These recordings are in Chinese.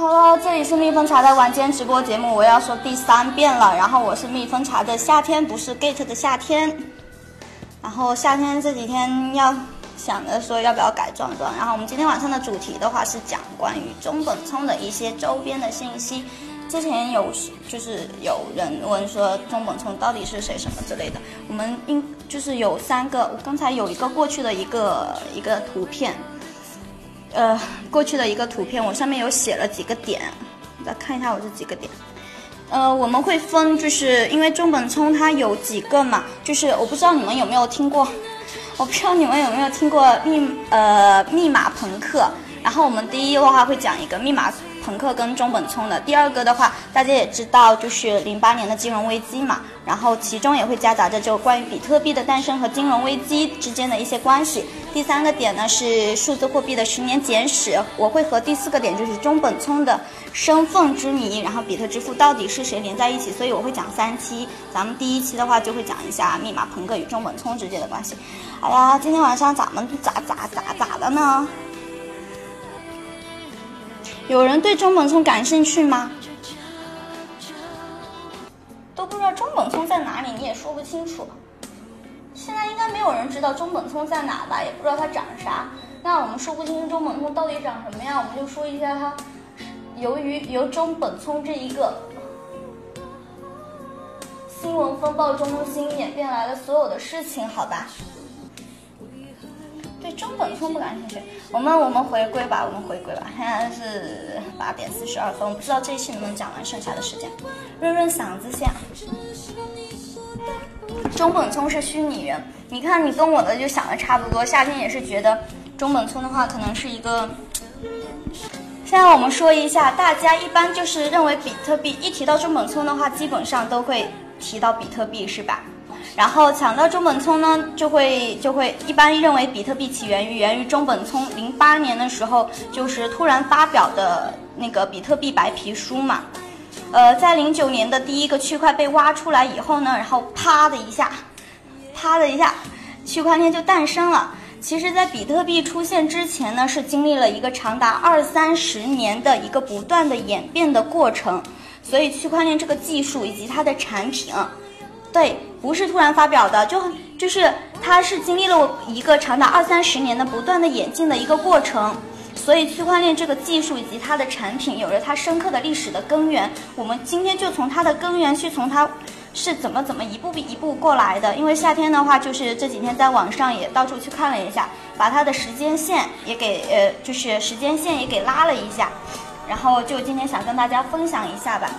Hello，这里是蜜蜂茶的晚间直播节目，我要说第三遍了。然后我是蜜蜂茶的夏天，不是 Gate 的夏天。然后夏天这几天要想着说要不要改装装。然后我们今天晚上的主题的话是讲关于中本聪的一些周边的信息。之前有就是有人问说中本聪到底是谁什么之类的，我们应就是有三个，我刚才有一个过去的一个一个图片。呃，过去的一个图片，我上面有写了几个点，来看一下我这几个点。呃，我们会分，就是因为中本聪它有几个嘛，就是我不知道你们有没有听过，我不知道你们有没有听过密呃密码朋克。然后我们第一的话会讲一个密码。朋克跟中本聪的第二个的话，大家也知道，就是零八年的金融危机嘛，然后其中也会夹杂着就关于比特币的诞生和金融危机之间的一些关系。第三个点呢是数字货币的十年简史，我会和第四个点就是中本聪的身份之谜，然后比特支付到底是谁连在一起，所以我会讲三期。咱们第一期的话就会讲一下密码朋克与中本聪之间的关系。好呀，今天晚上咱们咋咋咋咋的呢？有人对中本聪感兴趣吗？都不知道中本聪在哪里，你也说不清楚。现在应该没有人知道中本聪在哪吧？也不知道他长啥。那我们说不清中本聪到底长什么样，我们就说一下他。由于由中本聪这一个新闻风暴中心演变来的所有的事情，好吧？对中本聪不感兴趣，我们我们回归吧，我们回归吧。现在是八点四十二分，我不知道这一期能不能讲完剩下的时间。润润嗓子先。中本聪是虚拟人，你看你跟我的就想的差不多。夏天也是觉得中本聪的话可能是一个。现在我们说一下，大家一般就是认为比特币一提到中本聪的话，基本上都会提到比特币，是吧？然后抢到中本聪呢，就会就会一般认为比特币起源于源于中本聪零八年的时候，就是突然发表的那个比特币白皮书嘛。呃，在零九年的第一个区块被挖出来以后呢，然后啪的一下，啪的一下，区块链就诞生了。其实，在比特币出现之前呢，是经历了一个长达二三十年的一个不断的演变的过程。所以，区块链这个技术以及它的产品。对，不是突然发表的，就就是它是经历了一个长达二三十年的不断的演进的一个过程，所以区块链这个技术以及它的产品有着它深刻的历史的根源。我们今天就从它的根源去从它是怎么怎么一步一步过来的。因为夏天的话，就是这几天在网上也到处去看了一下，把它的时间线也给呃，就是时间线也给拉了一下，然后就今天想跟大家分享一下吧。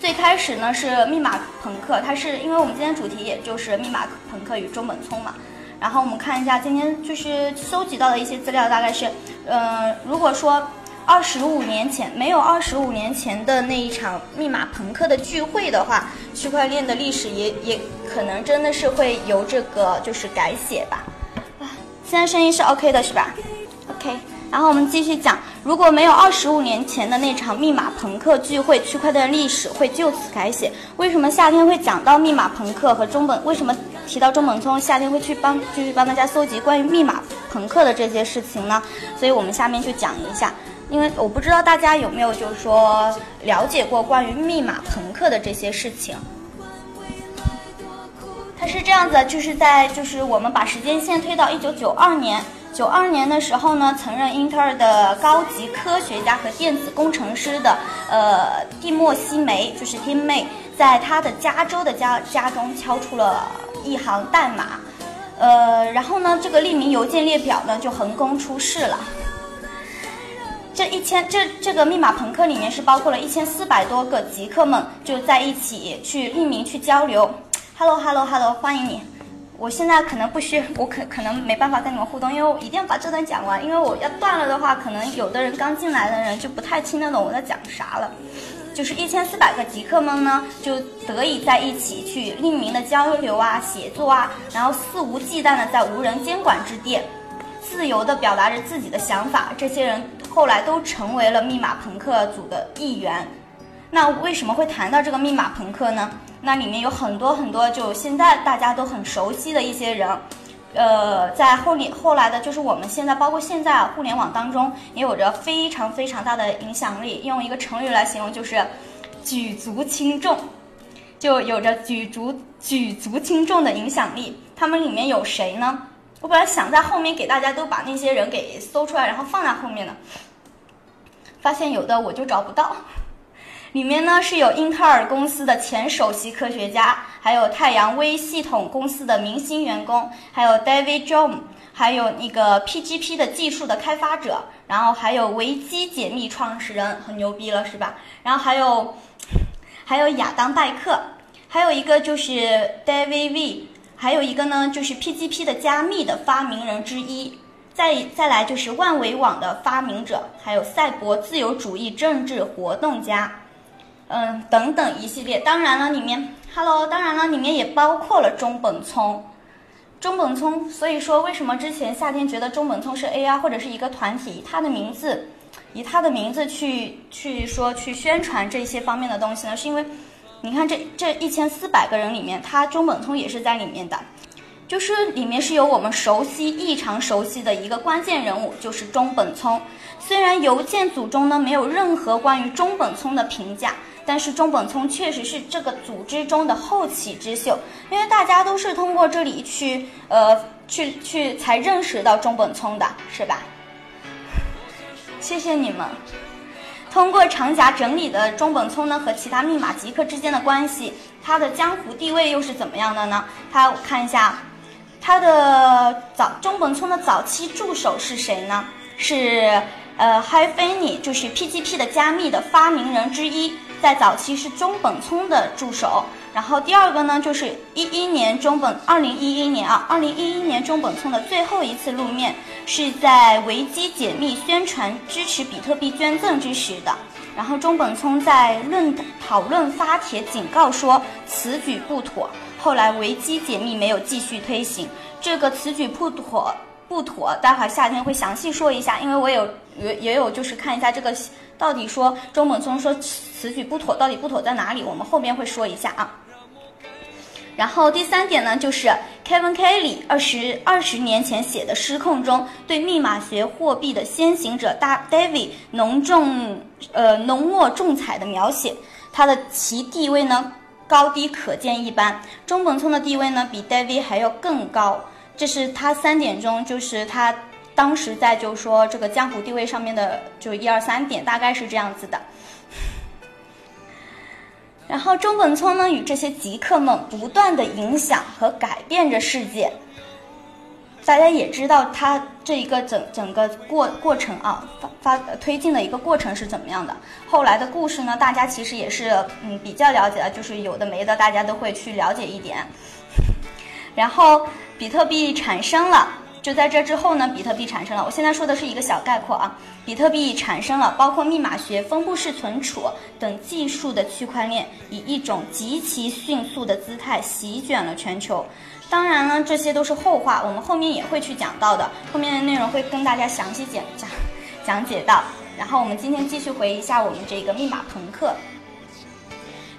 最开始呢是密码朋克，它是因为我们今天主题也就是密码朋克与中本聪嘛。然后我们看一下今天就是搜集到的一些资料，大概是，嗯，如果说二十五年前没有二十五年前的那一场密码朋克的聚会的话，区块链的历史也也可能真的是会由这个就是改写吧。啊，现在声音是 OK 的是吧？OK。然后我们继续讲，如果没有二十五年前的那场密码朋克聚会，区块链历史会就此改写。为什么夏天会讲到密码朋克和中本？为什么提到中本聪，夏天会去帮继续帮大家搜集关于密码朋克的这些事情呢？所以我们下面就讲一下，因为我不知道大家有没有就是说了解过关于密码朋克的这些事情。它是这样子，就是在就是我们把时间线推到一九九二年。九二年的时候呢，曾任英特尔的高级科学家和电子工程师的呃蒂莫西梅，就是 Tim May，在他的加州的家家中敲出了一行代码，呃，然后呢，这个匿名邮件列表呢就横空出世了。这一千这这个密码朋克里面是包括了一千四百多个极客们就在一起去匿名去交流。Hello Hello Hello，欢迎你。我现在可能不需，我可可能没办法跟你们互动，因为我一定要把这段讲完，因为我要断了的话，可能有的人刚进来的人就不太听得懂我在讲啥了。就是一千四百个极客们呢，就得以在一起去匿名的交流啊、写作啊，然后肆无忌惮的在无人监管之地，自由的表达着自己的想法。这些人后来都成为了密码朋克组的一员。那为什么会谈到这个密码朋克呢？那里面有很多很多，就现在大家都很熟悉的一些人，呃，在后联后来的，就是我们现在包括现在互联网当中，也有着非常非常大的影响力。用一个成语来形容，就是举足轻重，就有着举足举足轻重的影响力。他们里面有谁呢？我本来想在后面给大家都把那些人给搜出来，然后放在后面的，发现有的我就找不到。里面呢是有英特尔公司的前首席科学家，还有太阳微系统公司的明星员工，还有 David j o n e 还有那个 PGP 的技术的开发者，然后还有维基解密创始人，很牛逼了是吧？然后还有还有亚当戴克，还有一个就是 David V，还有一个呢就是 PGP 的加密的发明人之一，再再来就是万维网的发明者，还有赛博自由主义政治活动家。嗯，等等一系列，当然了，里面，Hello，当然了，里面也包括了中本聪，中本聪。所以说，为什么之前夏天觉得中本聪是 AI 或者是一个团体，以他的名字，以他的名字去去说去宣传这些方面的东西呢？是因为，你看这这一千四百个人里面，他中本聪也是在里面的，就是里面是有我们熟悉异常熟悉的一个关键人物，就是中本聪。虽然邮件组中呢没有任何关于中本聪的评价。但是中本聪确实是这个组织中的后起之秀，因为大家都是通过这里去，呃，去去才认识到中本聪的，是吧？谢谢你们。通过长夹整理的中本聪呢和其他密码极客之间的关系，他的江湖地位又是怎么样的呢？他我看一下，他的早中本聪的早期助手是谁呢？是呃 h i f i n y 就是 PGP 的加密的发明人之一。在早期是中本聪的助手，然后第二个呢，就是一一年中本，二零一一年啊，二零一一年中本聪的最后一次露面是在维基解密宣传支持比特币捐赠之时的，然后中本聪在论讨论发帖警告说此举不妥，后来维基解密没有继续推行这个此举不妥不妥，待会儿夏天会详细说一下，因为我有也也有就是看一下这个。到底说周本聪说此举不妥，到底不妥在哪里？我们后面会说一下啊。然后第三点呢，就是 Kevin Kelly 二十二十年前写的《失控》中对密码学货币的先行者大 David 浓重呃浓墨重彩的描写，他的其地位呢高低可见一斑。中本聪的地位呢比 David 还要更高，这是他三点中就是他。当时在就是说这个江湖地位上面的就一二三点大概是这样子的，然后中本聪呢与这些极客们不断的影响和改变着世界，大家也知道它这一个整整个过过程啊发发推进的一个过程是怎么样的，后来的故事呢大家其实也是嗯比较了解的，就是有的没的大家都会去了解一点，然后比特币产生了。就在这之后呢，比特币产生了。我现在说的是一个小概括啊，比特币产生了，包括密码学、分布式存储等技术的区块链，以一种极其迅速的姿态席卷了全球。当然了，这些都是后话，我们后面也会去讲到的，后面的内容会跟大家详细讲讲讲解到。然后我们今天继续回忆一下我们这个密码朋克。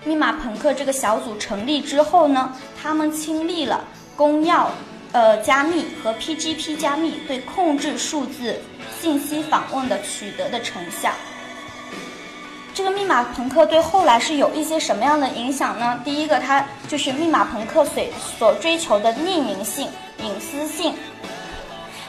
密码朋克这个小组成立之后呢，他们亲历了公钥。呃，加密和 PGP 加密对控制数字信息访问的取得的成效。这个密码朋克对后来是有一些什么样的影响呢？第一个，它就是密码朋克所所追求的匿名性、隐私性，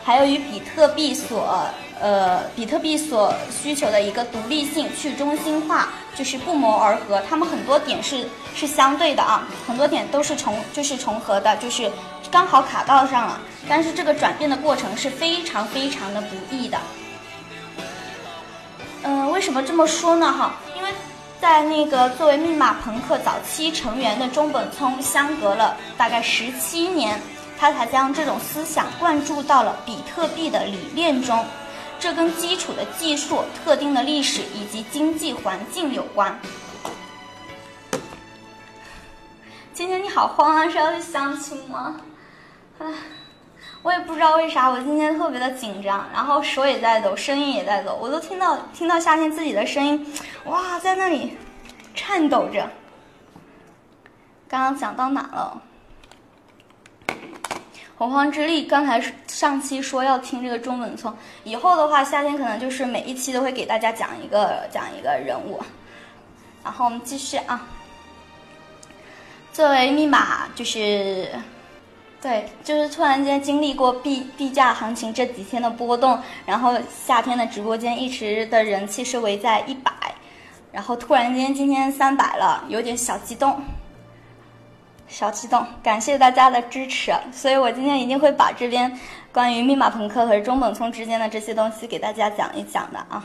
还有与比特币所呃比特币所需求的一个独立性、去中心化，就是不谋而合。他们很多点是是相对的啊，很多点都是重就是重合的，就是。刚好卡到上了，但是这个转变的过程是非常非常的不易的。为什么这么说呢？哈，因为在那个作为密码朋克早期成员的中本聪，相隔了大概十七年，他才将这种思想灌注到了比特币的理念中。这跟基础的技术、特定的历史以及经济环境有关。今天你好慌啊，是要去相亲吗？唉，我也不知道为啥，我今天特别的紧张，然后手也在抖，声音也在抖，我都听到听到夏天自己的声音，哇，在那里颤抖着。刚刚讲到哪了？洪荒之力，刚才上期说要听这个中本聪，以后的话，夏天可能就是每一期都会给大家讲一个讲一个人物。然后我们继续啊，作为密码就是，对，就是突然间经历过币币价行情这几天的波动，然后夏天的直播间一直的人气是围在一百，然后突然间今天三百了，有点小激动。小激动，感谢大家的支持，所以我今天一定会把这边关于密码朋克和中本聪之间的这些东西给大家讲一讲的啊。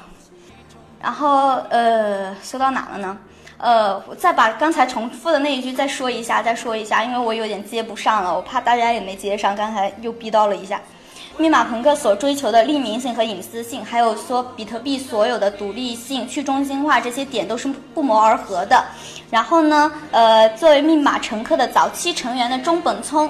然后呃，说到哪了呢？呃，我再把刚才重复的那一句再说一下，再说一下，因为我有点接不上了，我怕大家也没接上，刚才又逼到了一下。密码朋克所追求的匿名性和隐私性，还有说比特币所有的独立性、去中心化这些点都是不谋而合的。然后呢，呃，作为密码乘客的早期成员的中本聪，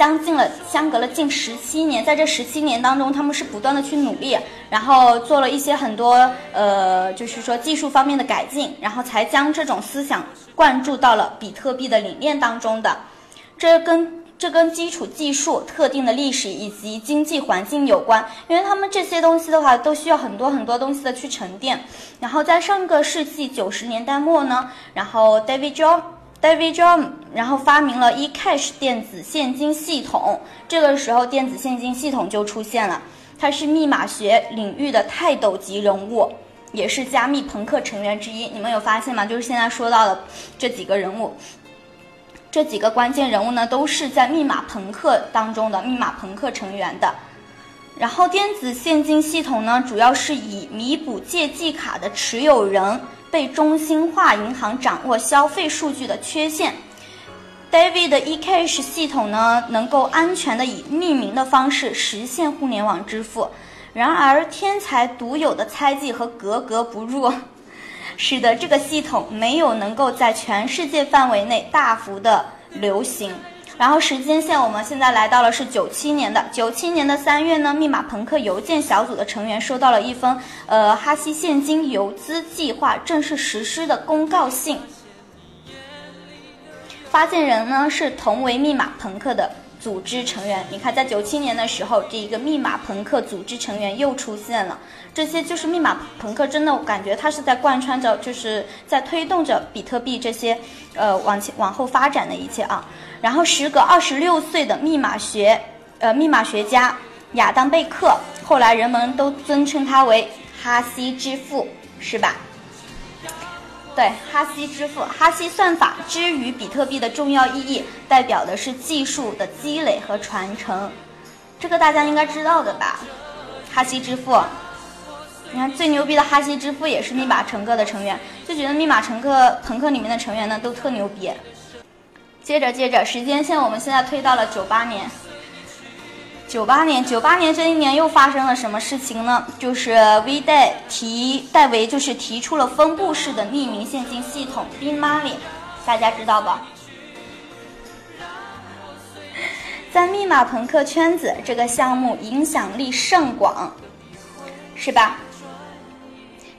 相近了相隔了近十七年，在这十七年当中，他们是不断的去努力，然后做了一些很多呃，就是说技术方面的改进，然后才将这种思想灌注到了比特币的理念当中的。这跟这跟基础技术、特定的历史以及经济环境有关，因为他们这些东西的话，都需要很多很多东西的去沉淀。然后在上个世纪九十年代末呢，然后 David Joe David John，然后发明了 eCash 电子现金系统。这个时候，电子现金系统就出现了。他是密码学领域的泰斗级人物，也是加密朋克成员之一。你们有发现吗？就是现在说到的这几个人物。这几个关键人物呢，都是在密码朋克当中的密码朋克成员的。然后电子现金系统呢，主要是以弥补借记卡的持有人被中心化银行掌握消费数据的缺陷。David 的 eCash 系统呢，能够安全的以匿名的方式实现互联网支付。然而，天才独有的猜忌和格格不入。使得这个系统没有能够在全世界范围内大幅的流行。然后时间线，我们现在来到了是九七年的九七年的三月呢，密码朋克邮件小组的成员收到了一封呃哈希现金游资计划正式实施的公告信。发件人呢是同为密码朋克的。组织成员，你看，在九七年的时候，这一个密码朋克组织成员又出现了。这些就是密码朋克，真的我感觉它是在贯穿着，就是在推动着比特币这些，呃，往前往后发展的一切啊。然后，时隔二十六岁的密码学，呃，密码学家亚当贝克，后来人们都尊称他为哈希之父，是吧？对哈希之父，哈希算法之于比特币的重要意义，代表的是技术的积累和传承，这个大家应该知道的吧？哈希之父，你看最牛逼的哈希之父也是密码乘客的成员，就觉得密码乘客朋克里面的成员呢都特牛逼。接着接着，时间线我们现在推到了九八年。九八年，九八年这一年又发生了什么事情呢？就是 V 代提戴维就是提出了分布式的匿名现金系统 B Money，大家知道吧？在密码朋克圈子，这个项目影响力甚广，是吧？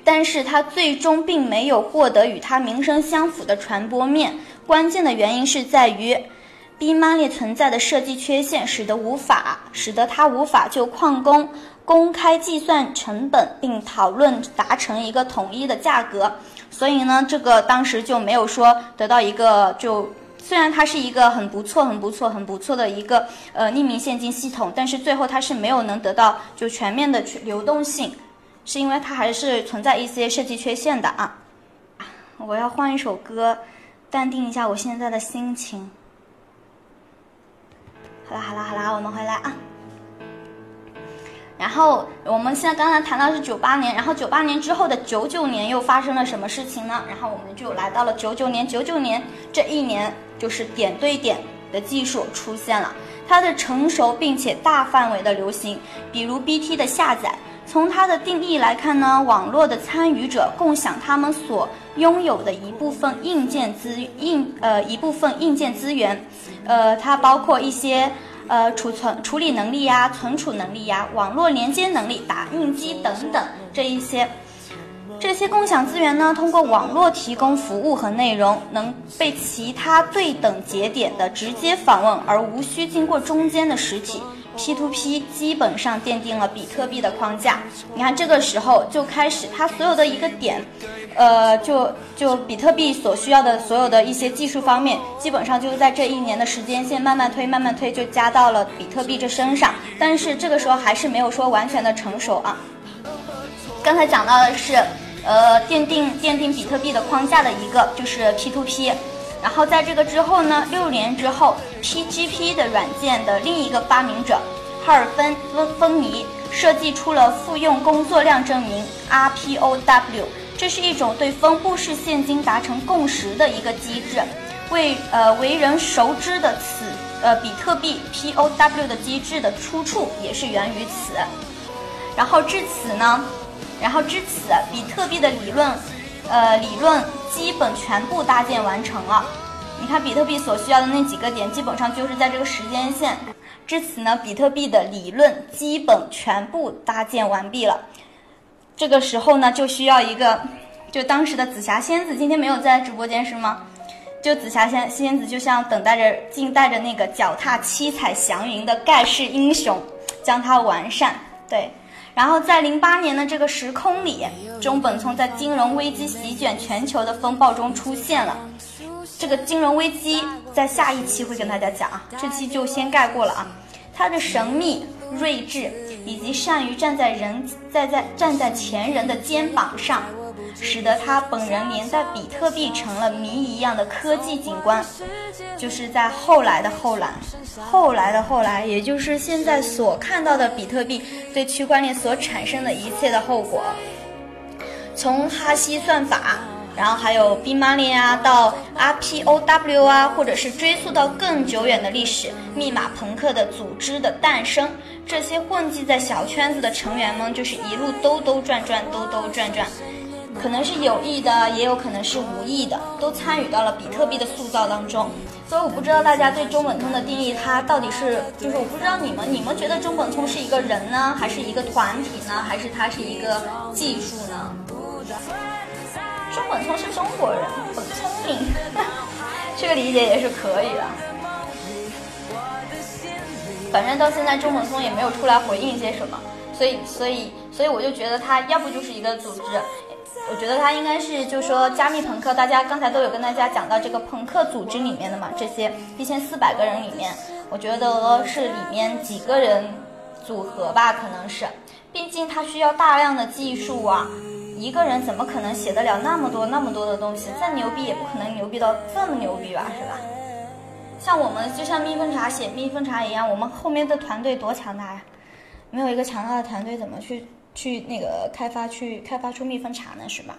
但是它最终并没有获得与它名声相符的传播面，关键的原因是在于。B Money 存在的设计缺陷，使得无法使得它无法就矿工公开计算成本，并讨论达成一个统一的价格。所以呢，这个当时就没有说得到一个就虽然它是一个很不错、很不错、很不错的一个呃匿名现金系统，但是最后它是没有能得到就全面的去流动性，是因为它还是存在一些设计缺陷的啊。我要换一首歌，淡定一下我现在的心情。好啦好啦好啦，我们回来啊。然后我们现在刚才谈到是九八年，然后九八年之后的九九年又发生了什么事情呢？然后我们就来到了九九年，九九年这一年就是点对点的技术出现了，它的成熟并且大范围的流行，比如 BT 的下载。从它的定义来看呢，网络的参与者共享他们所拥有的一部分硬件资硬呃一部分硬件资源，呃，它包括一些呃储存处理能力呀、存储能力呀、网络连接能力、打印机等等这一些。这些共享资源呢，通过网络提供服务和内容，能被其他对等节点的直接访问，而无需经过中间的实体。P to P 基本上奠定了比特币的框架。你看，这个时候就开始，它所有的一个点，呃，就就比特币所需要的所有的一些技术方面，基本上就是在这一年的时间线慢慢推，慢慢推，就加到了比特币这身上。但是这个时候还是没有说完全的成熟啊。刚才讲到的是。呃，奠定奠定比特币的框架的一个就是 P2P，然后在这个之后呢，六年之后，PGP 的软件的另一个发明者哈尔芬芬芬尼设计出了复用工作量证明 RPOW，这是一种对分布式现金达成共识的一个机制，为呃为人熟知的此呃比特币 POW 的机制的出处也是源于此，然后至此呢。然后至此，比特币的理论，呃，理论基本全部搭建完成了。你看，比特币所需要的那几个点，基本上就是在这个时间线。至此呢，比特币的理论基本全部搭建完毕了。这个时候呢，就需要一个，就当时的紫霞仙子今天没有在直播间是吗？就紫霞仙仙子就像等待着，静待着那个脚踏七彩祥云的盖世英雄，将它完善。对。然后在零八年的这个时空里，中本聪在金融危机席卷全球的风暴中出现了。这个金融危机在下一期会跟大家讲啊，这期就先盖过了啊。他的神秘、睿智以及善于站在人在在站在前人的肩膀上。使得他本人连带比特币成了谜一样的科技景观，就是在后来的后来，后来的后来，也就是现在所看到的比特币对区块链所产生的一切的后果，从哈希算法，然后还有 B Money 啊，到 RPOW 啊，或者是追溯到更久远的历史，密码朋克的组织的诞生，这些混迹在小圈子的成员们，就是一路兜兜转转，兜兜转转。可能是有意的，也有可能是无意的，都参与到了比特币的塑造当中。所以我不知道大家对中本聪的定义，它到底是，就是我不知道你们，你们觉得中本聪是一个人呢，还是一个团体呢，还是它是一个技术呢？中本聪是中国人，很聪明，这个理解也是可以的。反正到现在中本聪也没有出来回应些什么，所以，所以，所以我就觉得他要不就是一个组织。我觉得他应该是，就说加密朋克，大家刚才都有跟大家讲到这个朋克组织里面的嘛，这些一千四百个人里面，我觉得是里面几个人组合吧，可能是，毕竟他需要大量的技术啊，一个人怎么可能写得了那么多那么多的东西？再牛逼也不可能牛逼到这么牛逼吧，是吧？像我们就像蜜蜂茶写蜜蜂茶一样，我们后面的团队多强大呀！没有一个强大的团队，怎么去？去那个开发，去开发出蜜蜂茶呢，是吧？